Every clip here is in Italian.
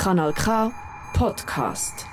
Kanal K Podcast.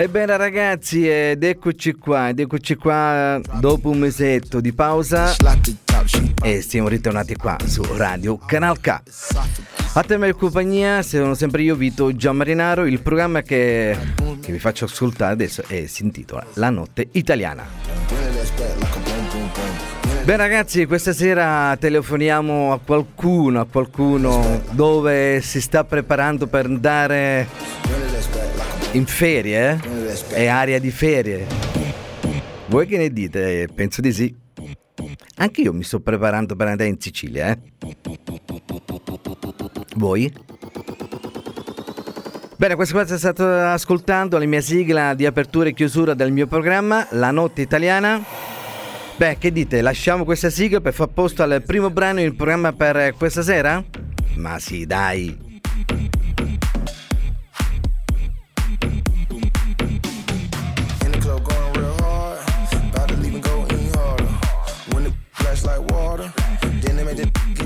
Ebbene ragazzi, ed eccoci qua, ed eccoci qua dopo un mesetto di pausa e siamo ritornati qua su Radio Canal K. A te in compagnia, sono sempre io Vito Gianmarinaro, il programma che, che vi faccio ascoltare adesso è, si intitola La notte italiana. Beh ragazzi, questa sera telefoniamo a qualcuno, a qualcuno dove si sta preparando per andare in ferie, eh? È area di ferie. Voi che ne dite? Penso di sì. Anche io mi sto preparando per andare in Sicilia, eh? Voi? Bene, questa cosa state ascoltando la mia sigla di apertura e chiusura del mio programma, La Notte Italiana. Beh, che dite? Lasciamo questa sigla per far posto al primo brano in programma per questa sera? Ma sì, dai.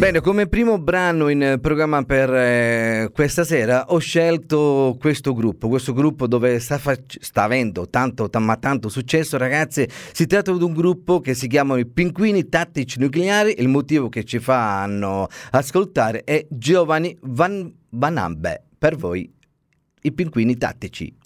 Bene, come primo brano in programma per eh, questa sera ho scelto questo gruppo, questo gruppo dove sta, fac- sta avendo tanto, ta- ma tanto successo ragazzi, si tratta di un gruppo che si chiamano i Pinguini Tattici Nucleari, il motivo che ci fanno ascoltare è Giovanni Van Vanambe, per voi i Pinguini Tattici.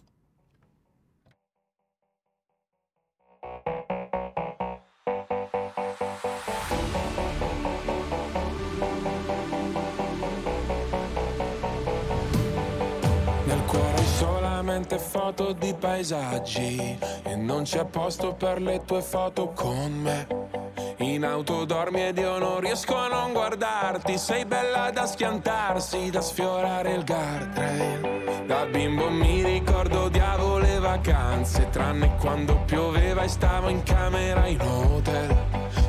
Solamente foto di paesaggi E non c'è posto per le tue foto con me. In auto dormi ed io non riesco a non guardarti. Sei bella da schiantarsi, da sfiorare il guardrail. Da bimbo mi ricordo odiavo le vacanze Tranne quando pioveva e stavo in camera in hotel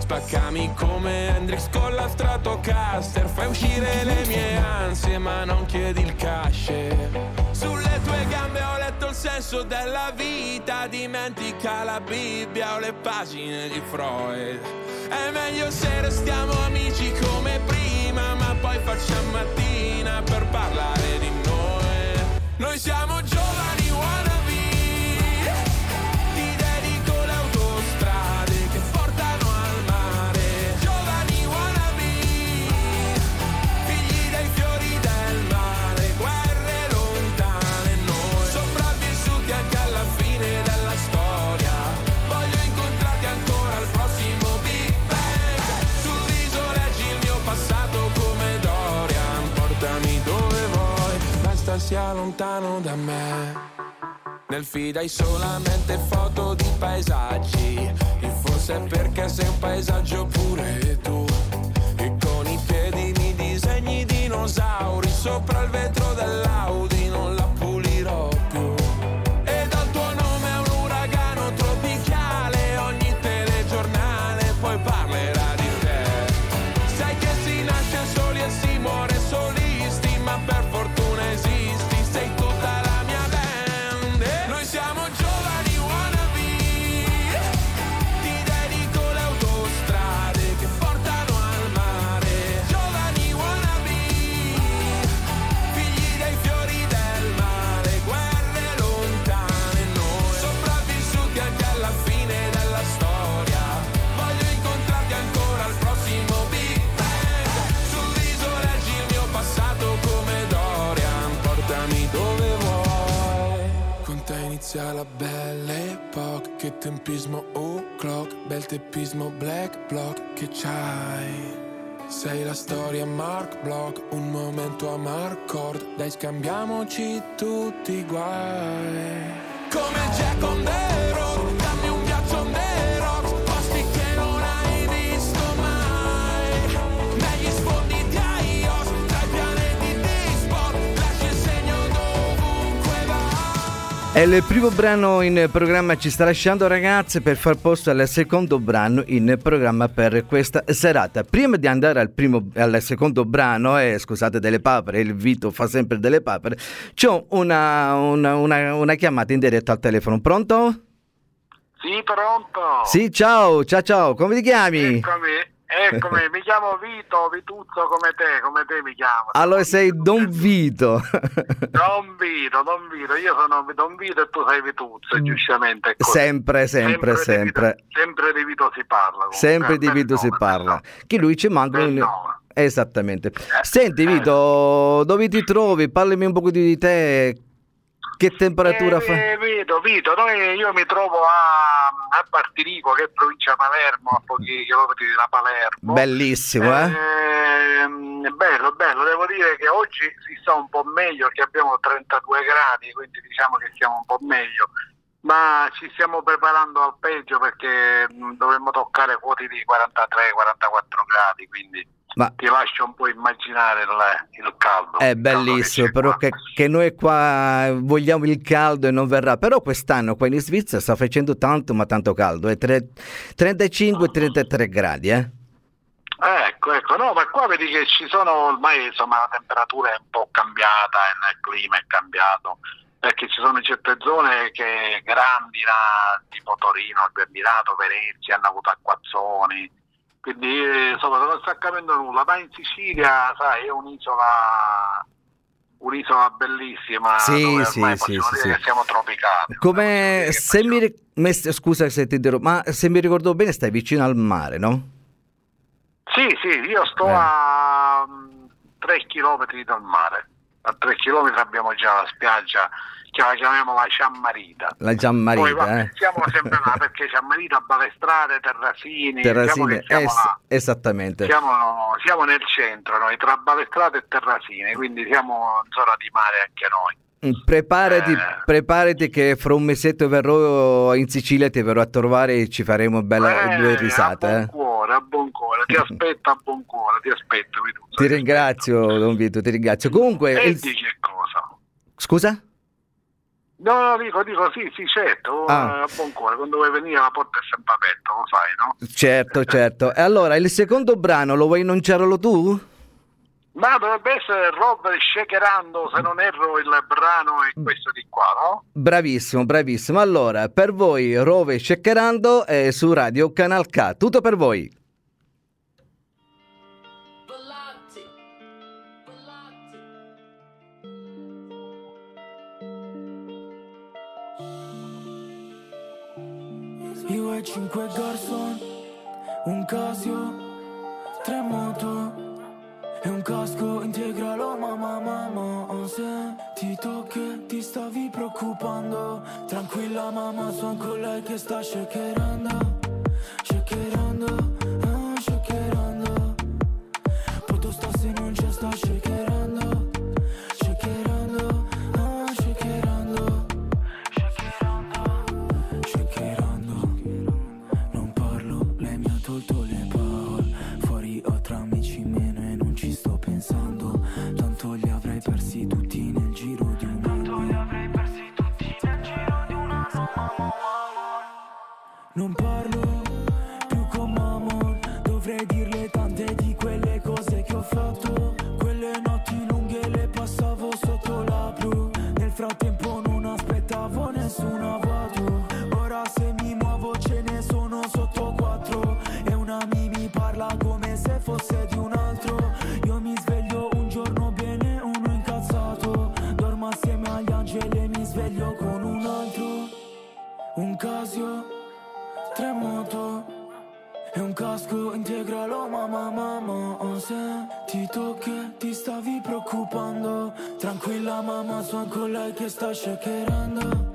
Spaccami come Hendrix con la Stratocaster. Fai uscire le mie ansie ma non chiedi il cash. Sulle tue gambe ho letto il senso della vita. Dimentica la Bibbia o le pagine di Freud. È meglio se restiamo amici come prima Ma poi facciamo mattina per parlare di noi. Noi siamo giovani sia lontano da me. Nel feed hai solamente foto di paesaggi. E forse è perché sei un epoca Che tempismo o'clock Bel teppismo black block Che c'hai sei la storia Mark Block, un momento a Marcord, dai scambiamoci tutti i guai. Come Jack on the road, E il primo brano in programma ci sta lasciando ragazzi per far posto al secondo brano in programma per questa serata. Prima di andare al, primo, al secondo brano, eh, scusate delle papere, il Vito fa sempre delle papere, c'ho una, una, una, una chiamata in diretta al telefono. Pronto? Sì, pronto. Sì, ciao, ciao ciao, come ti chiami? Eccomi. Eccomi, mi chiamo Vito, Vituzzo come te, come te mi chiamo. Allora sei Don Vito. Don Vito, Don Vito, io sono Don Vito e tu sei Vituzzo, giustamente. è così. Sempre, sempre, sempre. Di Vito, sempre di Vito si parla. comunque. Sempre di Vito si parla. Che lui ci manca un... Esattamente. Senti Vito, dove ti trovi? Parlami un po' di te. Che temperatura Eh, fa? Vito, Vito, noi- io mi trovo a, a Partirico, che è provincia Palermo, a pochi chilometri da Palermo. Bellissimo, eh? Ehm, bello, bello, devo dire che oggi si sta un po' meglio perché abbiamo 32 gradi, quindi diciamo che siamo un po' meglio, ma ci stiamo preparando al peggio perché mh, dovremmo toccare quoti di 43-44 gradi, quindi Ma ti lascio un po' immaginare il, il caldo. è il caldo bellissimo, c'è però che, che noi qua vogliamo il caldo e non verrà. Però quest'anno qua in Svizzera sta facendo tanto, ma tanto caldo. È tre- 35-33 gradi, eh? Ecco, ecco, no, ma qua vedi che ci sono ormai insomma la temperatura è un po' cambiata, e il clima è cambiato, perché ci sono certe zone che grandi, là, tipo Torino, il Berbinato, Venezia, hanno avuto acquazzoni, quindi insomma non sta capendo nulla, ma in Sicilia, sai, è un'isola un'isola bellissima Sì, sì, sì, sì, sì. siamo tropicali. Come se mi, me- scusa se ti interrompo, ma se mi ricordo bene stai vicino al mare, no? Sì, sì, io sto Eh. a 3 chilometri dal mare. A 3 chilometri abbiamo già la spiaggia che la chiamiamo la Ciammarita. La Poi Giammarita, vabbè, eh? siamo sempre là perché Ciammarita, Balestrate, Terrasini, diciamo siamo, eh, là. esattamente. Siamo, siamo nel centro noi, tra Balestrate e Terrasini, quindi siamo in zona di mare anche noi. Preparati, Eh. preparati che fra un mesetto verrò in Sicilia, ti verrò a trovare e ci faremo bella Eh, due A risate. buon eh. cuore, a buon cuore, ti aspetto a buon cuore, ti aspetto. Vituzzo, Ti ti ringrazio, Don Vito, ti ringrazio. Comunque. E il- dici che cosa? scusa? No, no, dico, dico sì, sì, certo, Ah. eh, buon cuore, quando vuoi venire la porta è sempre aperta, lo sai, no? Certo, certo. E allora, il secondo brano lo vuoi annunciarlo tu? Ma dovrebbe essere Rob Shakerando, se non erro il brano è questo di qua, no? Bravissimo, bravissimo. Allora, per voi, Rove Ceccherando e su Radio Canal K. Tutto per voi. Io e cinque garçon, un Casio, tre moto e un casco integralo. Mamma mamma Se ti tocchi ti stavi preoccupando. Tranquilla mamma son con lei che sta shakerando Shakerando, Non parlo casco integralo mamma mamma oh, Se ti tocchi ti stavi preoccupando. Tranquilla mamma sono con lei che sta Shakerando,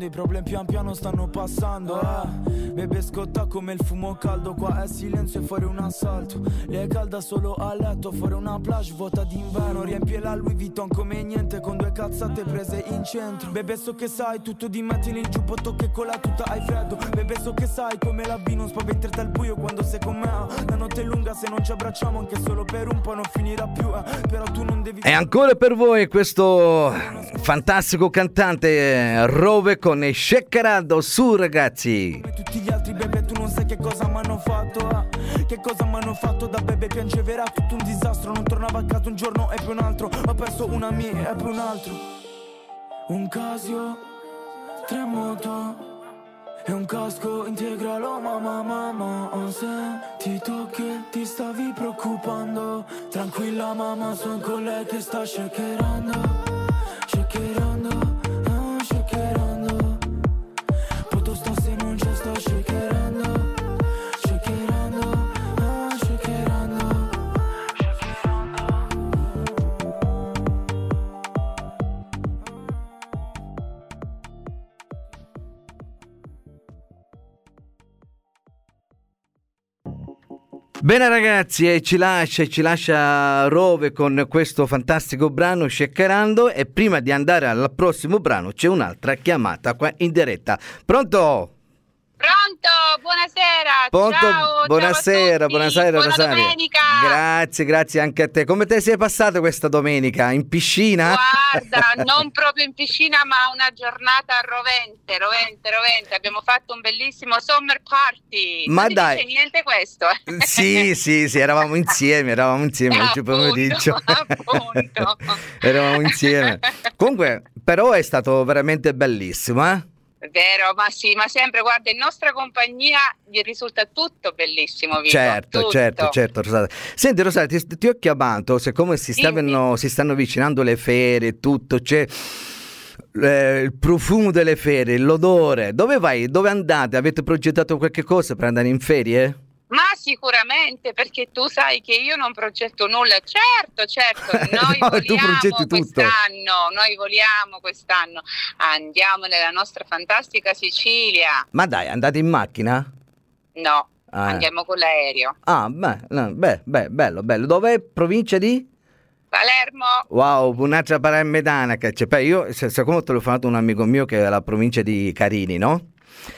shakerando I problemi pian piano stanno passando eh. Bebe scotta come il fumo caldo Qua è silenzio e fuori un assalto Lei è calda solo a letto Fuori una plage vuota d'inverno Riempie la Louis Vuitton come niente Con due cazzate prese in centro Bebe so che sai tutto di Tieni il giubbotto che con la tuta hai freddo Bebe so che sai come la vi Non spaventerti al buio quando sei con me eh. La notte è lunga se non ci abbracciamo Anche solo per un po' non finirà più eh. Però tu non devi E ancora per voi questo fantastico cantante eh, Rove con Shekkerado su ragazzi. come tutti gli altri bebe tu non sai che cosa mi hanno fatto eh? Che cosa mi hanno fatto da bebe piangeva era tutto un disastro Non tornava a casa un giorno e poi un altro. Ho perso una mia e poi un altro. Un Casio, tre moto e un casco integralo. Mamma mamma Se ti tocchi ti stavi preoccupando. Tranquilla mamma sono con lei che sta shakerando Shakerando, Bene ragazzi, e ci lascia, ci lascia Rove con questo fantastico brano Shekkerando e prima di andare al prossimo brano c'è un'altra chiamata qua in diretta. Pronto? Pronto, buonasera. Pronto? Ciao, buonasera, ciao buonasera Buona Rosaria. domenica. Grazie, grazie anche a te. Come te sei passata questa domenica? In piscina? Guarda, non proprio in piscina, ma una giornata rovente, rovente, rovente. Abbiamo fatto un bellissimo summer party. Ma non dai. niente questo? eh? Sì, sì, sì, eravamo insieme, eravamo insieme oggi Appunto, pomeriggio. appunto. eravamo insieme. Comunque, però è stato veramente bellissimo, eh? Vero, ma sì, ma sempre, guarda, in nostra compagnia gli risulta tutto bellissimo, Vito. Certo, tutto. certo, certo, Rosaria. Senti, Rosaria, ti, ti ho chiamato, siccome si, stavano, si stanno avvicinando le ferie e tutto, c'è eh, il profumo delle ferie, l'odore. Dove vai? Dove andate? Avete progettato qualche cosa per andare in ferie? Sicuramente, perché tu sai che io non progetto nulla. Certo, certo, noi No, tutto. quest'anno, noi voliamo quest'anno. Andiamo nella nostra fantastica Sicilia. Ma dai, andate in macchina? No, Ah, eh. andiamo con l'aereo. Ah, beh, beh, beh, bello, bello. Dov'è? Provincia di? Palermo, Wow, un'altra palermitana che c'è. Beh, io, se- siccome te l'ho fatto un amico mio che è la provincia di Carini, no?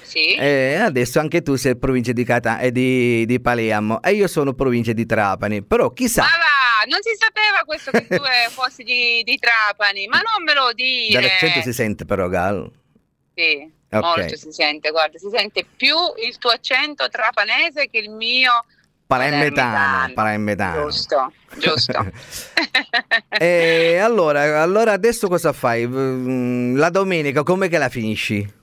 Sì. E adesso anche tu sei provincia di, Cata- e di, di Palermo e io sono provincia di Trapani. Però chissà, Ma va, non si sapeva questo che tu eh, fossi di, di Trapani, ma non me lo dire. dall'accento si sente però, Gal. Sì, Ok. molto si sente, guarda, si sente più il tuo accento trapanese che il mio Palermitano, palermitano. palermitano. Giusto, giusto. E allora, allora adesso cosa fai? Mm, La domenica come che la finisci?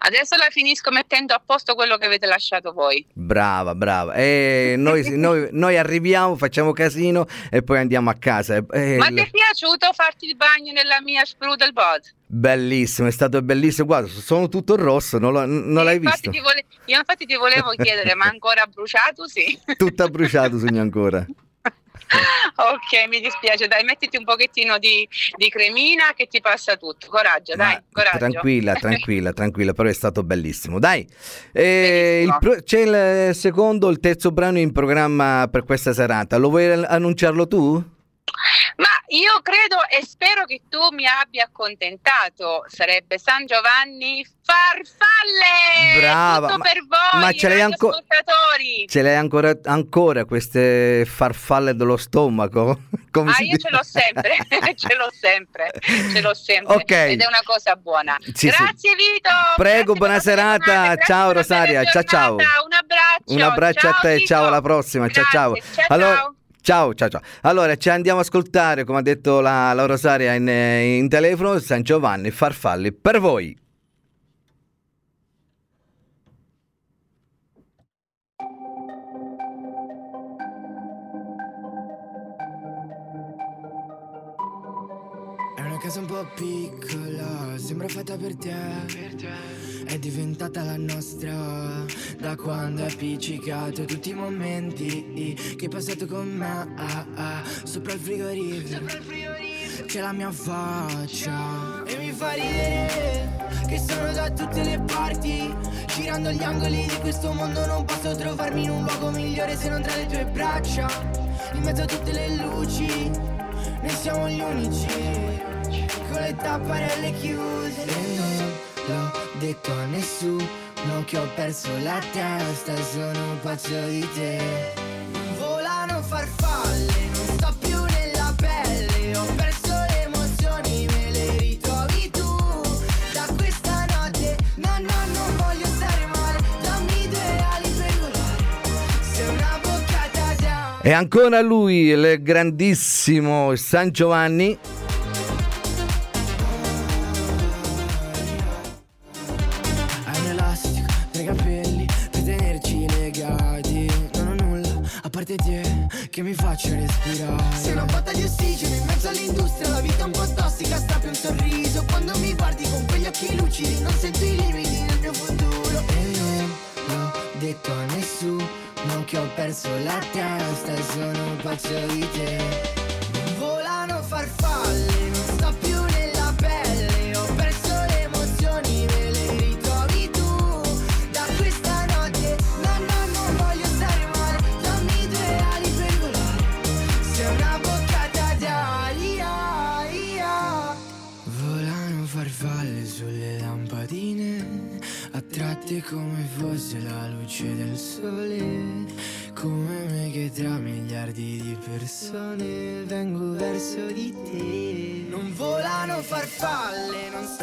Adesso la finisco mettendo a posto quello che avete lasciato voi. Brava, brava. E noi, noi- noi arriviamo, facciamo casino e poi andiamo a casa. E- Ma ti è piaciuto farti il bagno nella mia Sprudelbod? Bellissimo, è stato bellissimo. Guarda, sono tutto rosso, non, lo- non l'hai visto? vole- Io infatti ti volevo chiedere, ma ancora bruciato? Sì. Tutto bruciato, sogno ancora. ok, mi dispiace, dai, mettiti un pochettino di, di cremina che ti passa tutto. Coraggio, dai, Ma coraggio. Tranquilla, tranquilla, tranquilla, però è stato bellissimo. Dai, eh, il pro- c'è il secondo, il terzo brano in programma per questa serata. Lo vuoi annunciarlo tu? Io credo e spero che tu mi abbia accontentato. Sarebbe San Giovanni Farfalle! Brava, Tutto ma- per voi, ma ce l'hai anco- ascoltatori! Ce l'hai ancora, ancora queste farfalle dello stomaco? Come Ah, io dice? ce l'ho sempre, ce l'ho sempre, ce l'ho sempre. Ok. Ed è una cosa buona. Sì, sì. grazie Vito. Prego, grazie buona serata. grazie Ciao, Rosaria. Ciao, ciao. Un abbraccio. Un abbraccio a te, Vito. ciao, alla prossima. Ciao, ciao. Grazie, ciao, Allora, ciao. ciao, ciao. Allora, ci andiamo a ascoltare, come ha detto la, la Rosaria in, eh, in telefono, San Giovanni, farfalli per voi. È una casa un po' piccola, sembra fatta per te. È diventata la nostra da quando hai appiccicato tutti i momenti che hai passato con me. ah, ah, sopra il frigorifero. c'è la mia faccia E mi fa ridere che sono da tutte le parti Girando gli angoli di questo mondo non posso trovarmi in un luogo migliore se non tra le tue braccia In mezzo a tutte le luci, noi siamo gli unici Con le tapparelle chiuse E non l'ho detto a nessuno che ho perso la testa Sono un pazzo di te. Volano farfalle, non sto più nella pelle Ho perso le emozioni, me le ritrovi tu. Da questa notte, no no non voglio stare male Dammi due ali per volare Sei una boccata da E ancora lui, il grandissimo San Giovanni.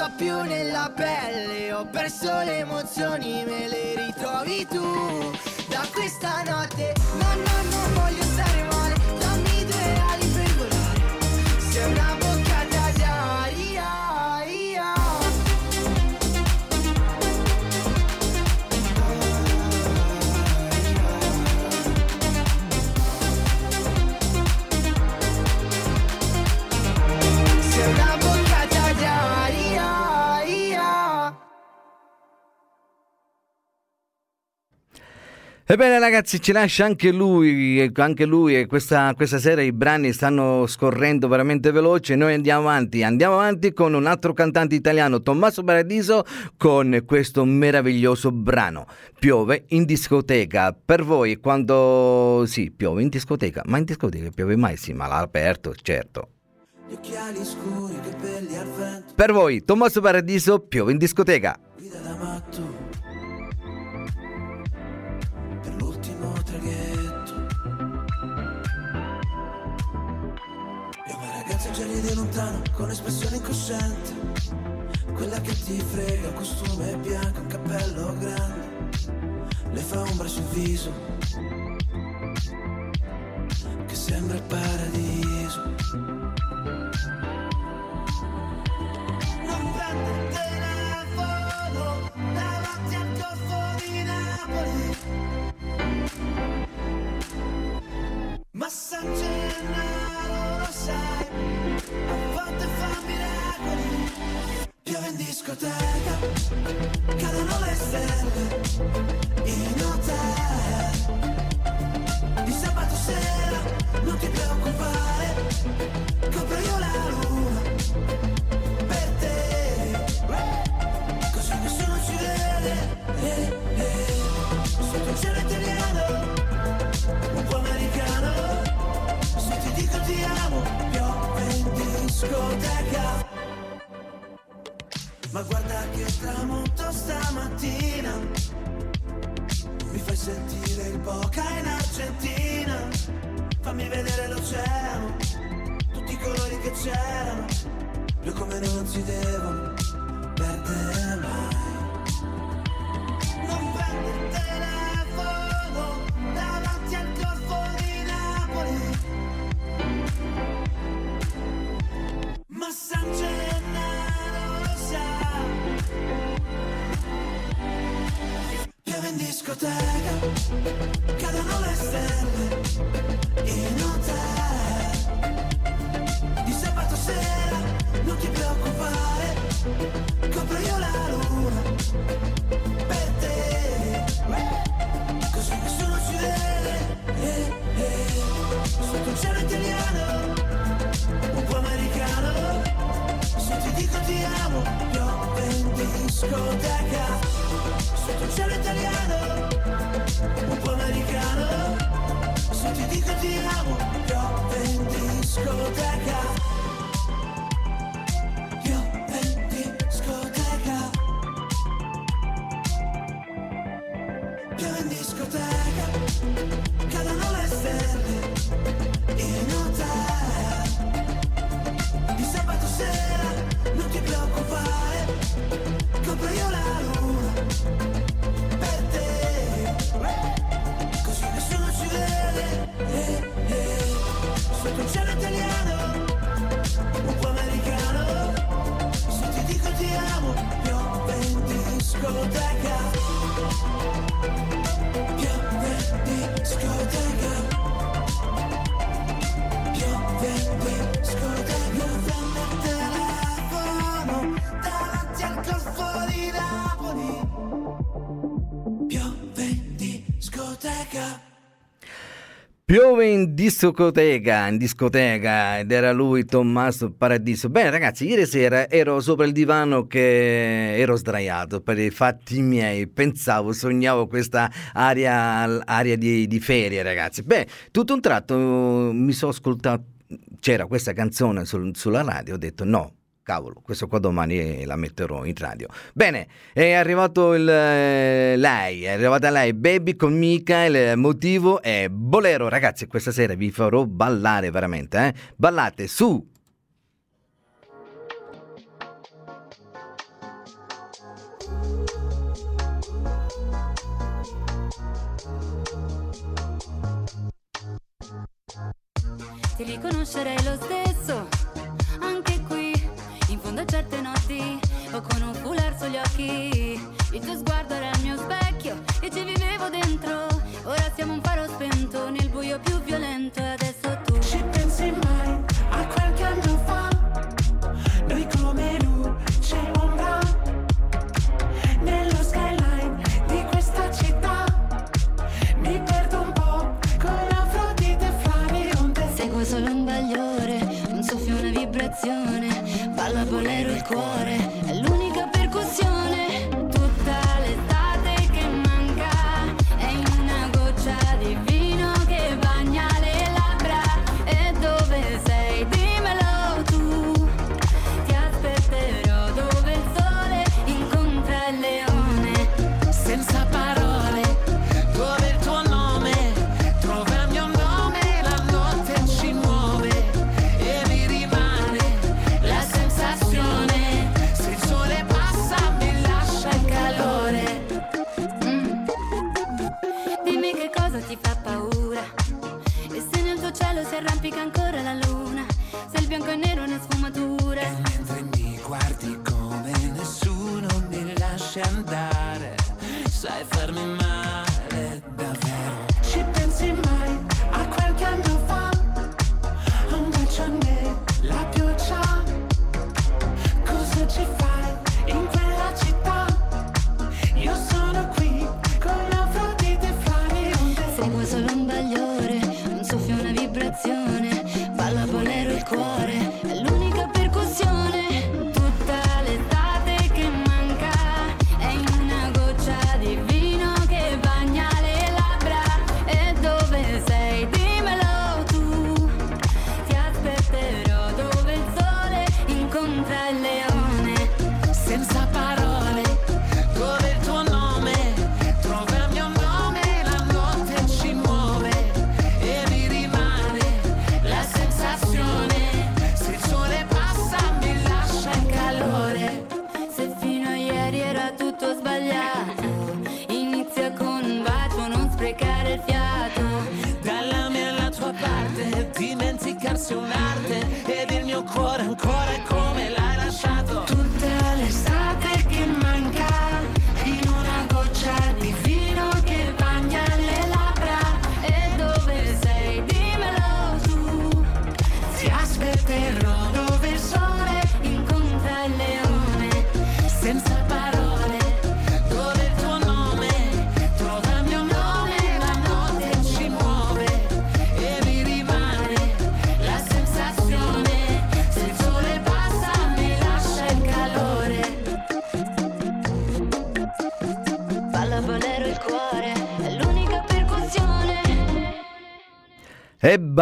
Sto più nella pelle Ho perso le emozioni, me le ritrovi tu. Da questa notte, no no non voglio stare male Dammi due ali per volare. Sei una Ebbene ragazzi ci lascia anche lui, anche lui e questa, questa sera i brani stanno scorrendo veramente veloce, noi andiamo avanti, andiamo avanti con un altro cantante italiano, Tommaso Paradiso, con questo meraviglioso brano, Piove in discoteca, per voi quando, sì, piove in discoteca, ma in discoteca piove mai, sì, ma all'aperto, certo. Gli occhiali scuri, i capelli al vento, Per voi, Tommaso Paradiso, piove in discoteca. guida da matto. Ride lontano, con espressione incosciente. Quella che ti frega, un costume bianco, un cappello grande. Le fa ombra sul viso. Che sembra il paradiso. Non prende il telefono davanti al golfo di Napoli. Ma San Gennaro lo sai, a volte fa miracoli. Piove in discoteca, cadono le stelle in hotel. Piove in discoteca, in discoteca, ed era lui Tommaso Paradiso. Bene ragazzi, ieri sera ero sopra il divano che ero sdraiato per i fatti miei, pensavo, sognavo questa aria, aria di, di ferie ragazzi. Beh, tutto un tratto uh, mi sono ascoltato, c'era questa canzone sul, sulla radio, ho detto no, cavolo, questo qua domani la metterò in radio. Bene, è arrivato il, eh, lei, è arrivata lei, Baby con Mica, il motivo è Bolero. Ragazzi, questa sera vi farò ballare veramente, eh? Ballate su Ti riconoscerei lo stesso occhi o con un foulard sugli occhi. Il tuo sguardo era il mio specchio e ci vivevo dentro. Ora siamo un faro spento nel buio più violento. e Adesso ti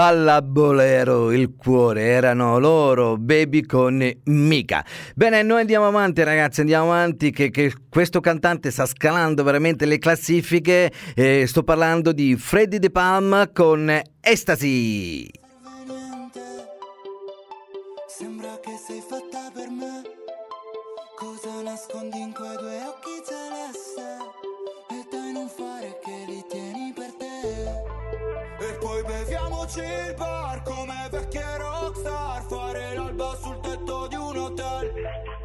balla bolero il cuore, erano loro, baby con mica. Bene, noi andiamo avanti ragazzi, andiamo avanti che, che questo cantante sta scalando veramente le classifiche. Eh, sto parlando di Freddy De Palma con Estasi. Sembra che sei fatta per me. Cosa nascondi in quei due occhi beviamoci il bar come vecchie rockstar. Fare l'alba sul tetto di un hotel.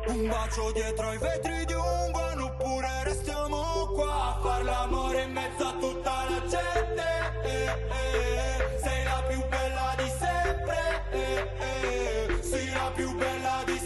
Un bacio dietro ai vetri di un van oppure restiamo qua a far l'amore in mezzo a tutta la gente. Eh, eh, sei la più bella di sempre. eh, eh, sì, la più bella di sempre.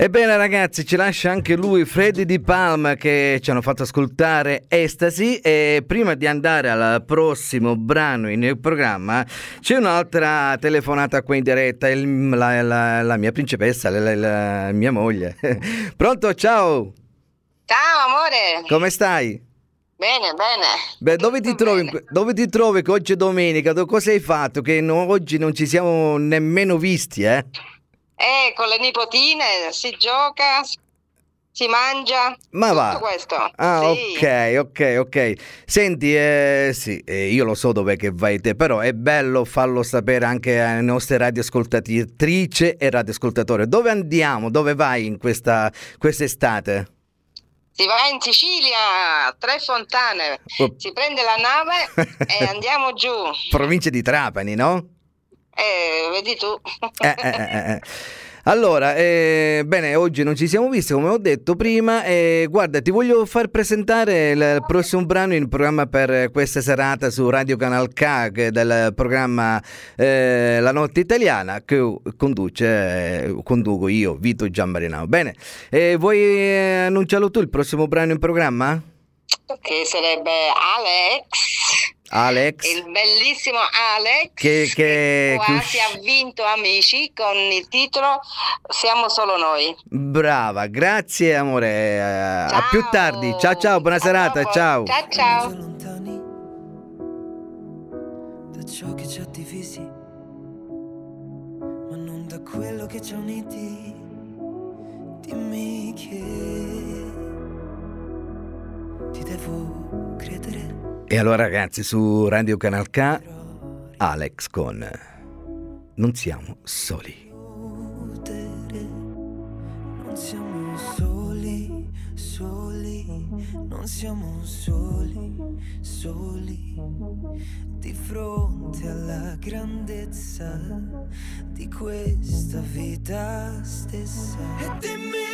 Ebbene ragazzi, ci lascia anche lui, Freddy Di Palma, che ci hanno fatto ascoltare Estasi e prima di andare al prossimo brano in programma c'è un'altra telefonata qua in diretta, il- la, la- la mia principessa, la, la- mia moglie. Pronto, ciao, Ciao amore. come stai? Bene, bene. Beh, dove ti, trovi, bene. dove ti trovi che oggi è domenica? Cosa hai fatto? Che no- oggi non ci siamo nemmeno visti, eh? Eh, con le nipotine si gioca, si mangia. Ma tutto va. questo. Ah, Sì. ok, ok, ok. Senti, eh, sì, eh, io lo so dove che vai te, però è bello farlo sapere anche alle nostre radioascoltatrici e radioascoltatori. Dove andiamo? Dove vai in questa quest'estate? Si va in Sicilia, Tre Fontane, Oh. si prende la nave e andiamo giù. Provincia di Trapani, no? Eh, vedi tu. Eh, eh, eh, eh. Allora, eh, bene, oggi non ci siamo visti come ho detto prima e guarda, ti voglio far presentare il, prossimo brano in programma per questa serata su Radio Canal K del programma eh, La Notte Italiana che conduce, eh, conduco io, Vito Giammarinao. Bene, eh, vuoi eh, annunciarlo tu il prossimo brano in programma? che sarebbe Alex, Alex? il bellissimo Alex, Che- che- quasi che usci- ha vinto Amici con il titolo Siamo solo noi. Brava, grazie amore, eh, a Ciao. più tardi, ciao ciao, buona A serata, dopo. ciao. Ciao ciao. lontani da ciò che ci ha divisi, ma non da quello che ci ha uniti. Dimmi che ti devo credere. E allora ragazzi su Radio Canal K, Alex con Non siamo soli. Non siamo soli, soli, non siamo soli, soli. Di fronte alla grandezza di questa vita stessa. E dimmi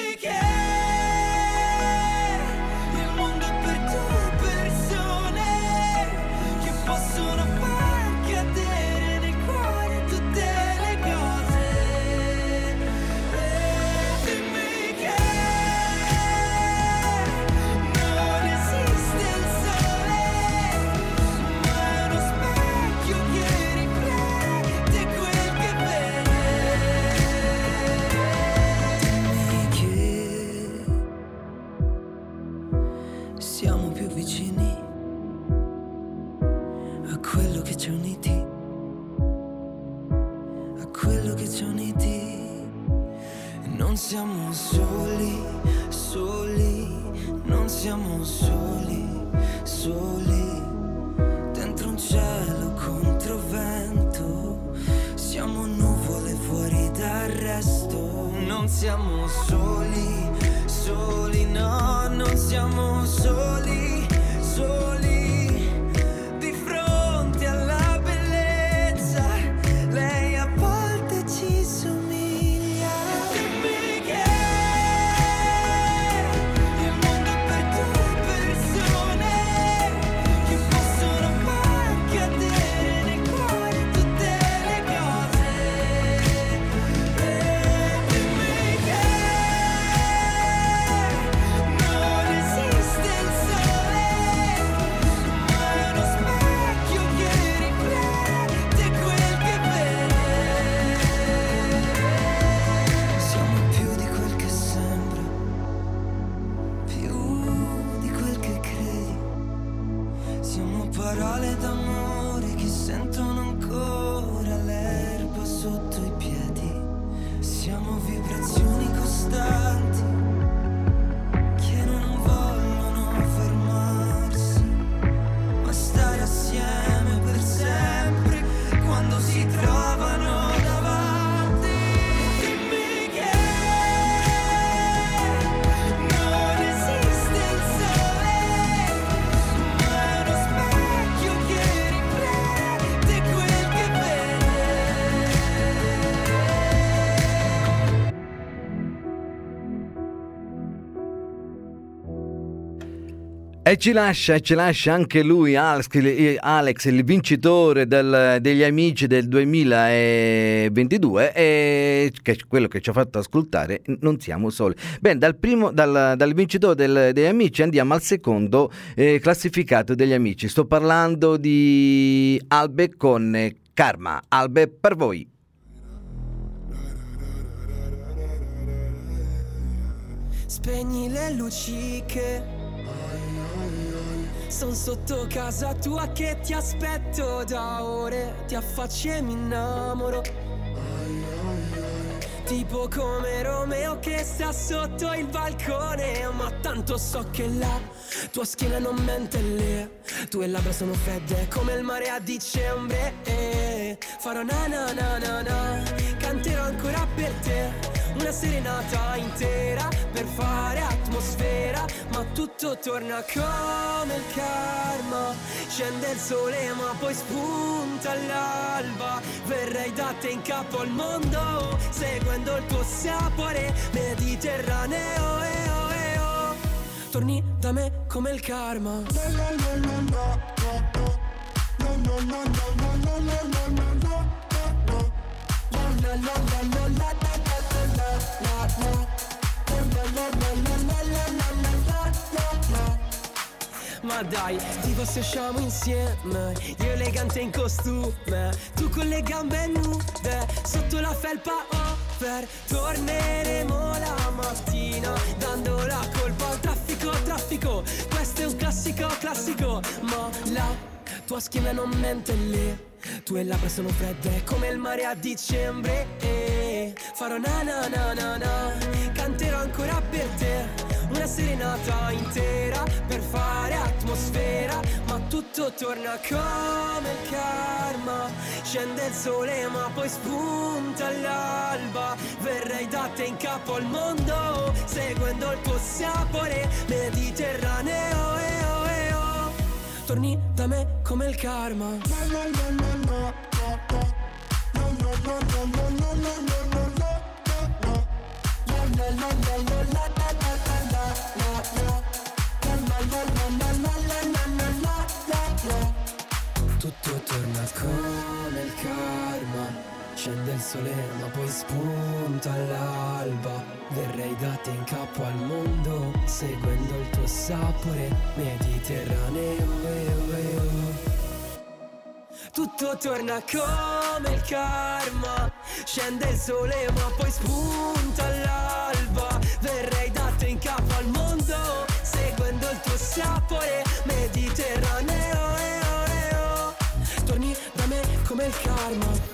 E ci lascia, ci lascia anche lui, Alex, il- vincitore del- degli amici del 2022, e che quello che ci ha fatto ascoltare, non siamo soli. Bene, dal, primo, dal, dal vincitore del- degli amici andiamo al secondo eh, classificato degli amici. Sto parlando di Albe con Karma. Albe per voi. Spegni le luci che Son sotto casa tua che ti aspetto da ore. Ti affacci e mi innamoro. Tipo come Romeo che sta sotto il balcone Ma tanto so che la tua schiena non mente lì Tue labbra sono fredde come il mare a dicembre. Farò na na na na na Canterò ancora per te una serenata intera per fare atmosfera, ma tutto torna come il karma. Scende il sole ma poi spunta all'alba. Verrei da te in capo al mondo, seguendo il tuo sapore mediterraneo. eh, oh, eh, oh. Torni da me come il karma. Ma dai, tipo se usciamo insieme. Io elegante in costume. Tu con le gambe nude Sotto la felpa over. Torneremo la mattina Dando la colpa al traffico, traffico. Questo è un classico, classico. Ma la tua schiena non mente lì Tue labbra sono fredde come il mare a dicembre e Farò na na na na na Canterò ancora per te una serenata intera per fare atmosfera, ma tutto torna come il karma. Scende il sole, ma poi spunta all'alba. Verrei da in capo al mondo, seguendo il tuo sapore mediterraneo. Torni da me come il karma. Tutto torna come il karma Scende il sole ma poi spunta all'alba. Verrei da te in capo al mondo Seguendo il tuo sapore. Mediterraneo eo, eo. Tutto torna come il karma. Scende il sole ma poi spunta all'alba. Verrei da te in capo al mondo Seguendo il tuo sapore. Mediterraneo eo, eo. Torni da me come il karma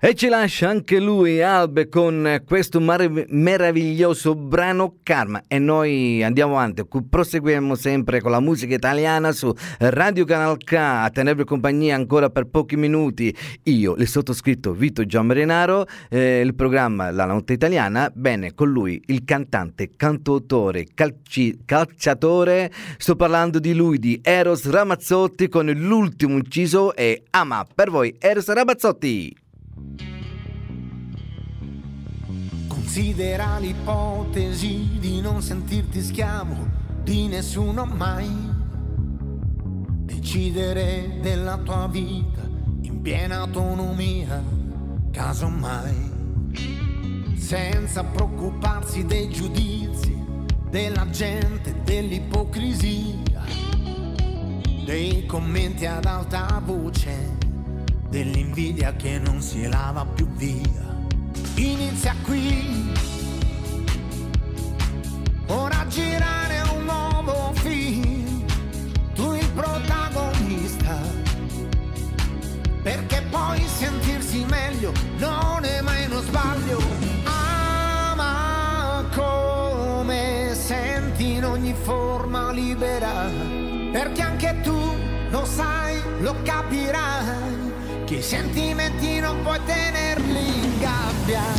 E ci lascia anche lui, Albe, con questo mar- meraviglioso brano Karma. E noi andiamo avanti, proseguiamo sempre con la musica italiana su Radio Canal K, a tenervi compagnia ancora per pochi minuti. Io, il sottoscritto Vito Gianmarinaro, eh, il programma La Notte Italiana. Bene, con lui il cantante, cantautore, calci- calciatore. Sto parlando di lui, di Eros Ramazzotti, con l'ultimo inciso e Ama. Per voi, Eros Ramazzotti. Considera l'ipotesi di non sentirti schiavo di nessuno mai. Decidere della tua vita in piena autonomia, casomai. Senza preoccuparsi dei giudizi della gente, dell'ipocrisia, dei commenti ad alta voce, dell'invidia che non si lava più via. Inizia qui, ora girare un nuovo film, tu il protagonista, perché poi sentirsi meglio non è mai uno sbaglio. Ama come senti in ogni forma libera, perché anche tu lo sai, lo capirai, che i sentimenti non puoi tenerli in gabbia.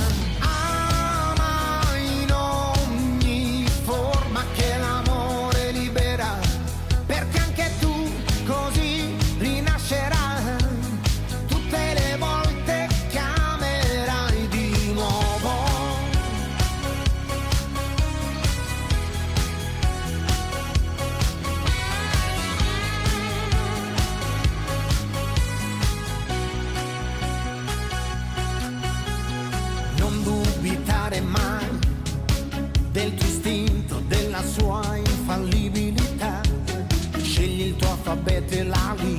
Scegli il tuo alfabeto e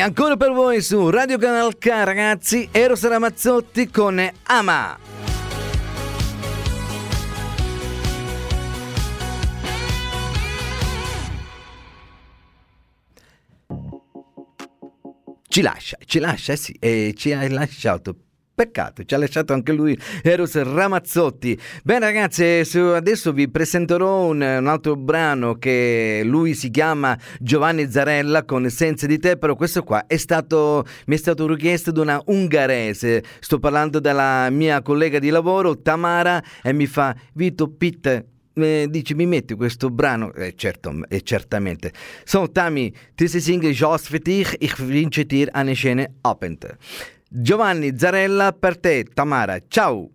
Ancora per voi su Radio Canal K, ragazzi, Eros Ramazzotti con Ama. Ci lascia, ci lascia, eh sì, e ci ha lasciato. Peccato, ci ha lasciato anche lui Eros Ramazzotti. Bene ragazzi, eh, adesso vi presenterò un, un, altro brano che lui si chiama Giovanni Zarella con Senza di te, però questo qua è stato, mi è stato richiesto da una ungherese. Sto parlando della mia collega di lavoro, Tamara, e mi fa Vito Pitt. Eh, dici, mi metti questo brano eh, certo, eh, certamente Sono Tami, ti sei single Jos für dich ich wünsche dir eine schöne Abend Giovanni Zarella per te, Tamara, ciao!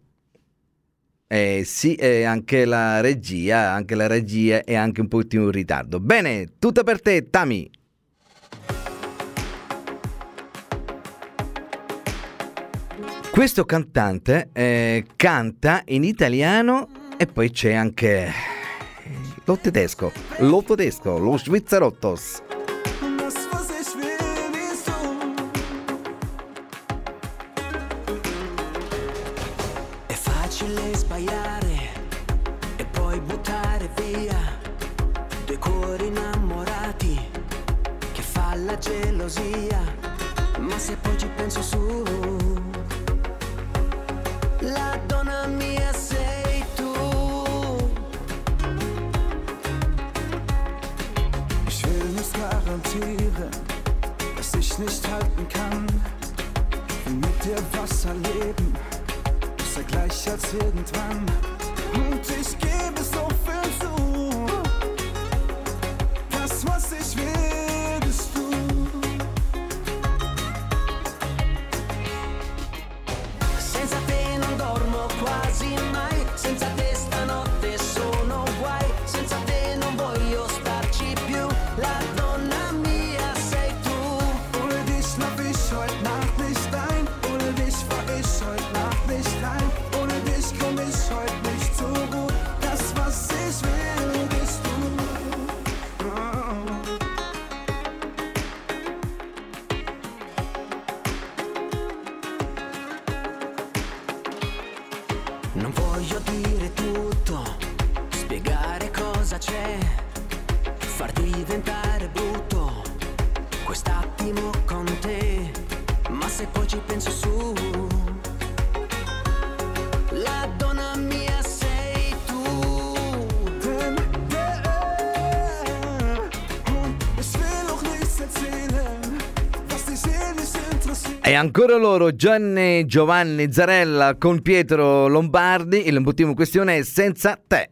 Eh sì, eh, anche la regia, anche la regia è anche un po' in ritardo. Bene, tutto per te, Tami. Questo cantante eh, canta in italiano e poi c'è anche lo tedesco, lo tedesco, lo svizzerottos. ancora loro, Gianni Giovanni Zarella con Pietro Lombardi, il motivo in questione è Senza Te.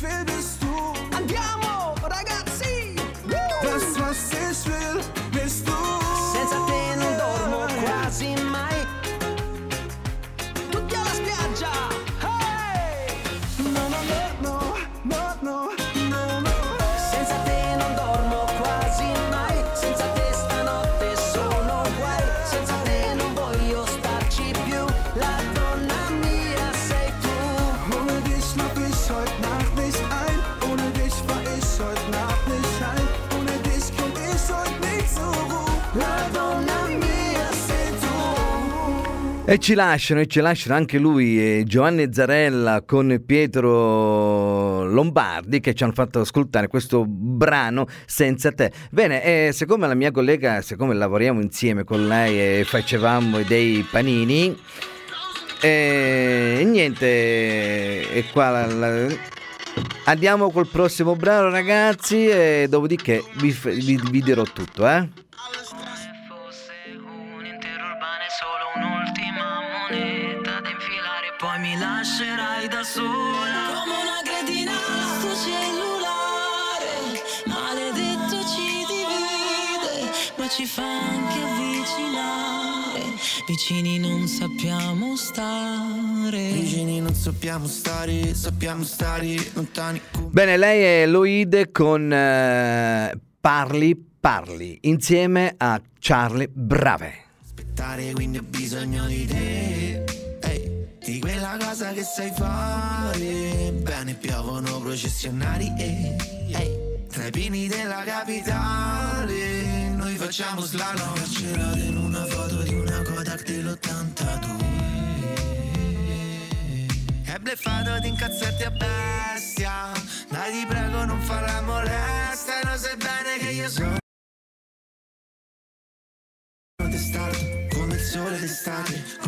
feel E ci lasciano, e ci lasciano anche lui, Giovanni Zarella con Pietro Lombardi che ci hanno fatto ascoltare questo brano Senza te. Bene, eh, siccome la mia collega, siccome lavoriamo insieme con lei e facevamo dei panini, e eh, niente, e qua la, la, andiamo col prossimo brano ragazzi e dopodiché vi, vi, vi dirò tutto, eh? poi mi lascerai da sola. Come una gretina sto cellulare Maledetto ci divide Ma ci fa anche avvicinare. Vicini non sappiamo stare. Vicini non sappiamo stare Sappiamo stare lontani Bene, lei è Loide con eh, Parli Parli Insieme a Charlie Brave. Aspettare quindi ho bisogno di te di quella cosa che sai fare. Bene, piovono processionari e eh, eh. tra i pini della capitale. Noi facciamo slalom carcerata in una foto di una Kodak dell'82. È bleffato di incazzarti a bestia. Dai, ti prego, non farla molesta. E lo sai bene che io sono. Testato come il sole d'estate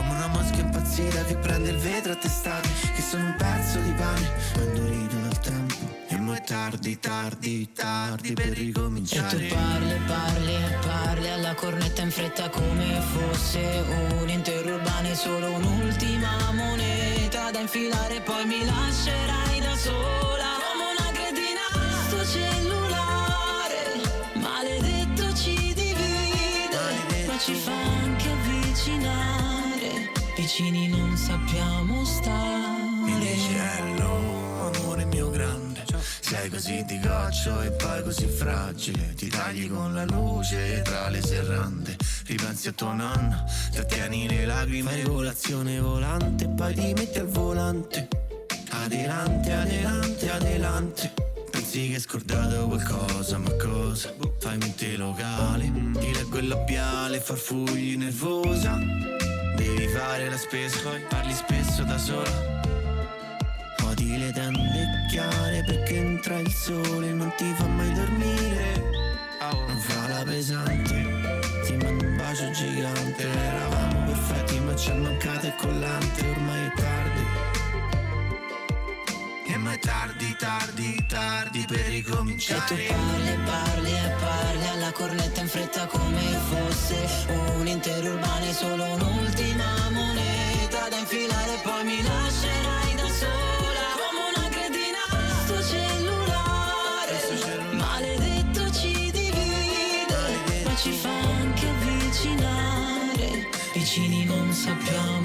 Impazzita che prende il vetro a testate Che sono un pezzo di pane. Ma indurito dal tempo E mo è tardi, tardi, tardi per E tu ricominciare parli, parli parli alla cornetta in fretta come fosse un intero urbano e solo un'ultima moneta da infilare poi mi lascerai da sola vicini non sappiamo stare. Mi dici hello, amore mio grande Sei così di goccio e poi così fragile. Ti tagli con la luce tra le serrande. Ripensi a tua nonna, trattieni le lacrime. Fai colazione volante e poi ti metti al volante. Adelante, adelante, adelante. Pensi che hai scordato qualcosa, ma cosa? Fai mente locale, ti leggo il labiale, farfugli nervosa Devi fare la spesa, parli spesso da sola. Odi le tende chiare perché entra il sole e non ti fa mai dormire. Non fa la pesante, ti mando un bacio gigante. Eravamo perfetti ma ci è mancato il collante. Ormai è tardi tardi, tardi, tardi per E tu? Ricominciare parli, parli e parli alla cornetta in fretta come fosse un intero urbano e solo un'ultima moneta da infilare poi mi lascerai da sola come una cretina sto cellulare. Maledetto ci divide ma ci fa anche avvicinare. Vicini non sappiamo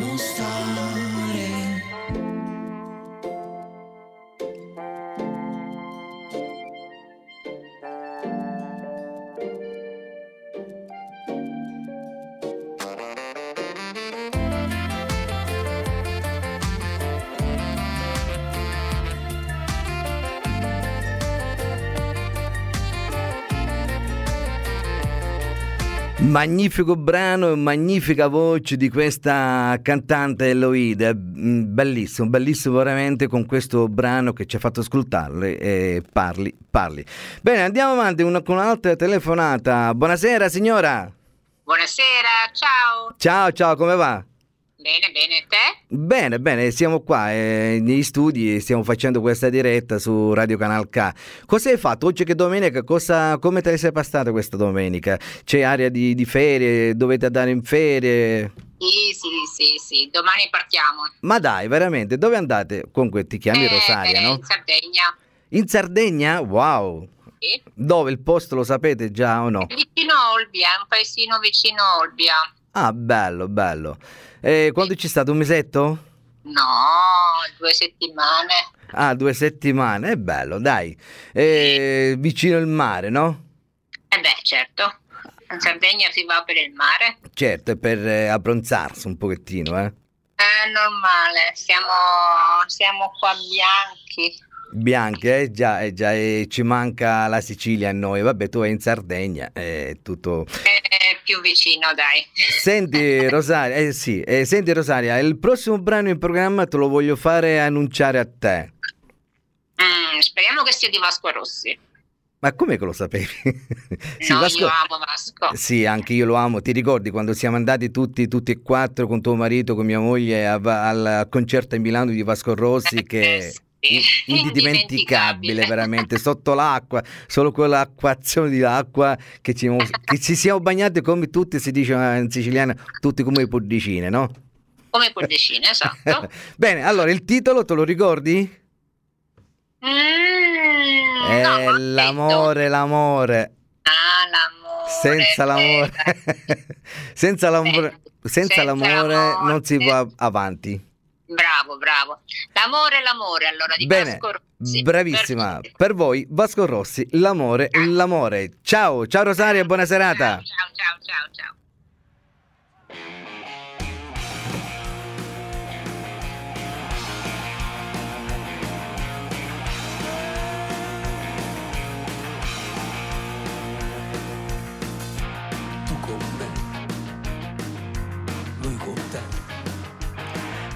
Magnifico brano e magnifica voce di questa cantante Eloide, Mm, bellissimo, bellissimo veramente con questo brano che ci ha fatto ascoltarle e parli, parli. Bene, andiamo avanti una- con un'altra telefonata. Buonasera signora. Buonasera, ciao. Ciao, ciao, come va? Bene, bene, te? Bene, bene, siamo qua eh, negli studi, stiamo facendo questa diretta su Radio Canal K. Cosa hai fatto? Oggi che domenica, cosa, come te sei passata questa domenica? C'è area di, di ferie? Dovete andare in ferie? Sì, sì, sì, sì, domani partiamo. Ma dai, veramente, dove andate? Comunque ti chiami Eh, Rosaria, eh, no? In Sardegna. In Sardegna? Wow! Sì. Dove il posto lo sapete già o no? Vicino a Olbia, è un paesino vicino a Olbia. Ah, bello, bello. E quando ci state? Un mesetto? No, due settimane. Ah, due settimane, è bello, dai. E vicino il mare, no? Eh beh, certo. In Sardegna si va per il mare. Certo, è per eh, abbronzarsi un pochettino, eh. È normale, siamo, siamo qua bianchi. Bianche, eh? Già, eh, già, e ci manca la Sicilia a noi. Vabbè, tu vai in Sardegna, è tutto... È più vicino, dai. Senti Rosaria, eh sì, eh, senti Rosaria, il prossimo brano in programma te lo voglio fare annunciare a te. Mm, speriamo che sia di Vasco Rossi. Ma come che lo sapevi? Sì, no, Vasco- io amo Vasco. Sì, anche io lo amo. Ti ricordi quando siamo andati tutti, tutti e quattro con tuo marito, con mia moglie a- al concerto a Milano di Vasco Rossi che sì. In- indidimenticabile veramente, sotto l'acqua, solo quell'acquazione di acqua che ci, che ci siamo bagnati come tutti, si dice in siciliano, tutti come i puddicine, no? Come Cordecine, esatto. Bene, allora il titolo te lo ricordi? Mm, È no, l'amore, l'amore. Ah, l'amore. Senza l'amore, senza l'amore, senza Senza l'amore. non si va avanti. Bravo, bravo. L'amore, l'amore, allora, di Bene, Vasco Rossi. bravissima. Per voi, Vasco Rossi, l'amore, l'amore. Ciao, ciao Rosaria, buona serata. Ciao, ciao, ciao, ciao. Tu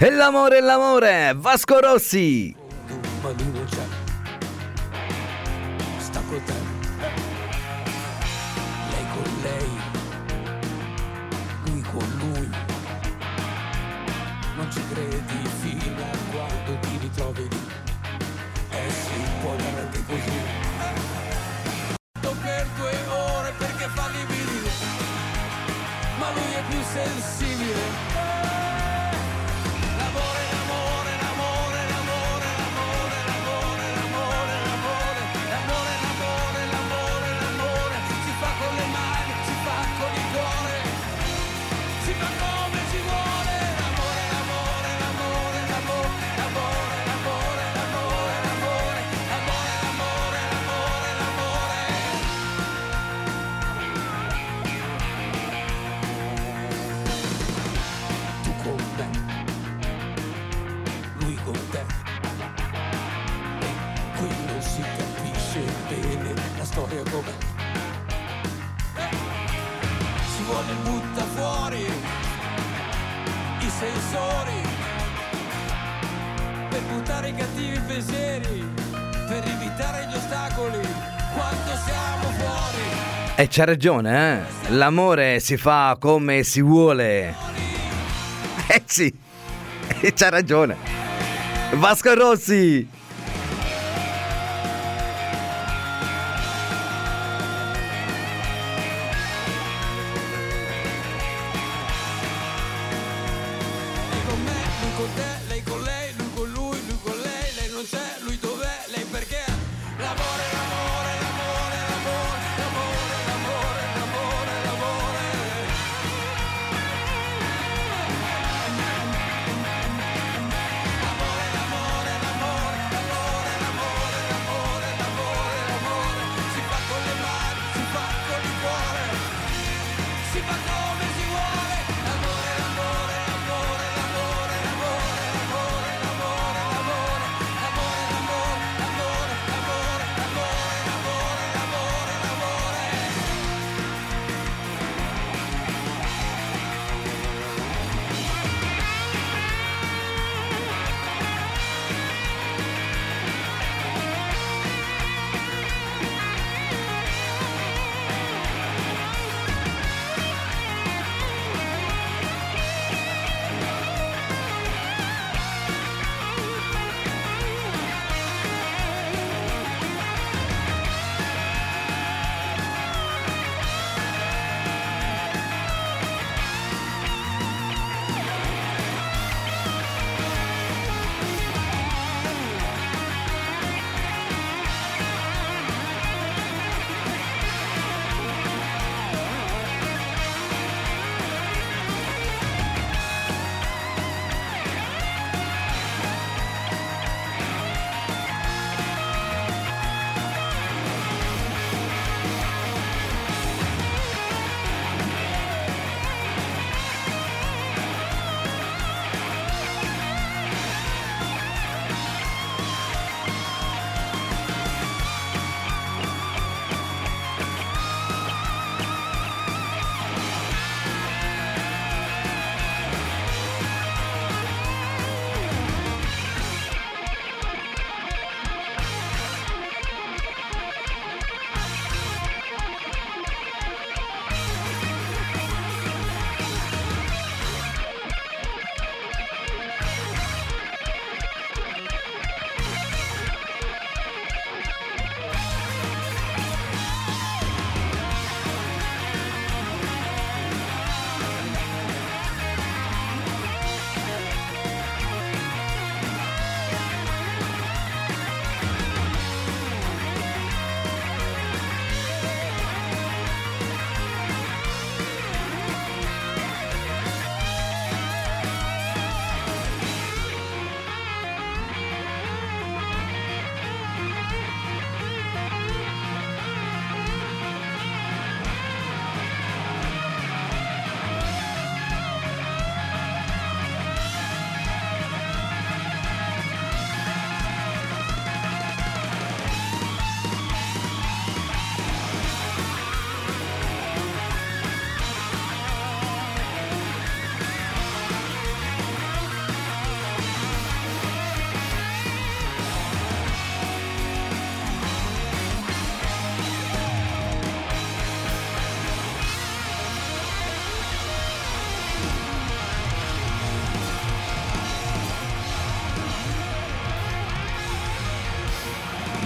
E l'amore, e l'amore, Vasco Rossi! c'ha ragione, eh? L'amore si fa come si vuole. Eh sì, c'ha ragione. Vasco Rossi.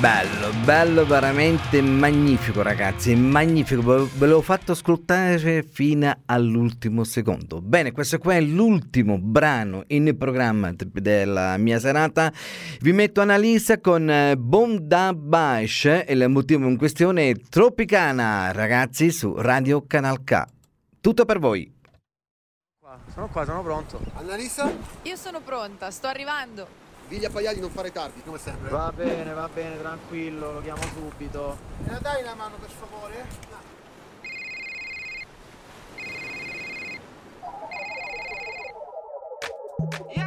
Bello, bello, veramente magnifico ragazzi, magnifico, ve l'ho fatto ascoltare fino all'ultimo secondo. Bene, questo qua è l'ultimo brano in programma de- della mia serata. Vi metto Annalisa con eh, Bonda Bash e il motivo in questione è Tropicana, ragazzi, su Radio Canal K. Tutto per voi. Sono qua, sono pronto. Annalisa? Io sono pronta, sto arrivando. Viglia Pagliari non fare tardi, come sempre. Va bene, va bene, tranquillo, lo chiamo subito. Me la dai una mano per favore? Yeah,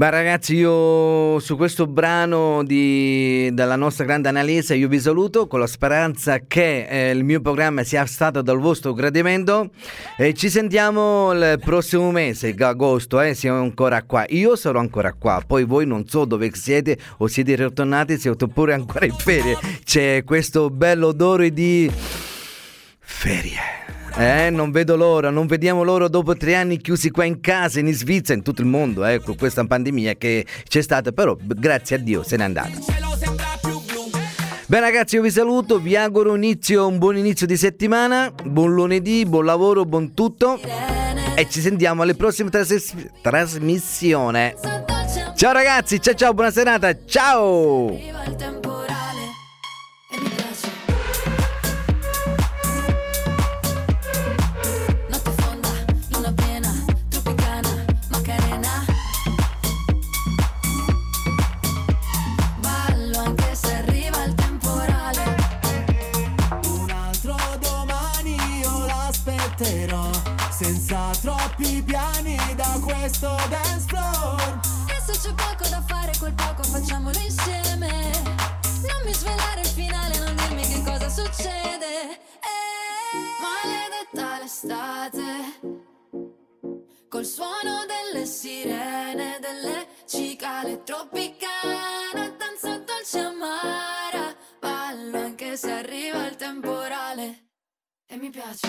Beh ragazzi io su questo brano di- della nostra grande analisi io vi saluto con la speranza che eh, il mio programma sia stato dal vostro gradimento e ci sentiamo il prossimo mese, agosto, eh, siamo ancora qua, io sarò ancora qua, poi voi non so dove siete o siete ritornati, siete pure ancora in ferie, c'è questo bello odore di ferie. Eh, non vedo l'ora, non vediamo l'ora dopo tre anni chiusi qua in casa, in Svizzera, in tutto il mondo, eh, con questa pandemia che c'è stata, però grazie a Dio se n'è andata. Bene ragazzi, io vi saluto, vi auguro un, inizio, un buon inizio di settimana, buon lunedì, buon lavoro, buon tutto e ci sentiamo alle prossime tras- trasmissioni. Ciao ragazzi, ciao ciao, buona serata, ciao! Questo dance floor. E se c'è poco da fare quel poco facciamolo insieme. Non mi svelare il finale, non dirmi che cosa succede. Eh, Maledetta l'estate. Col suono delle sirene, delle cicale tropicana Danza dolce amara. Ballo anche se arriva il temporale. E mi piace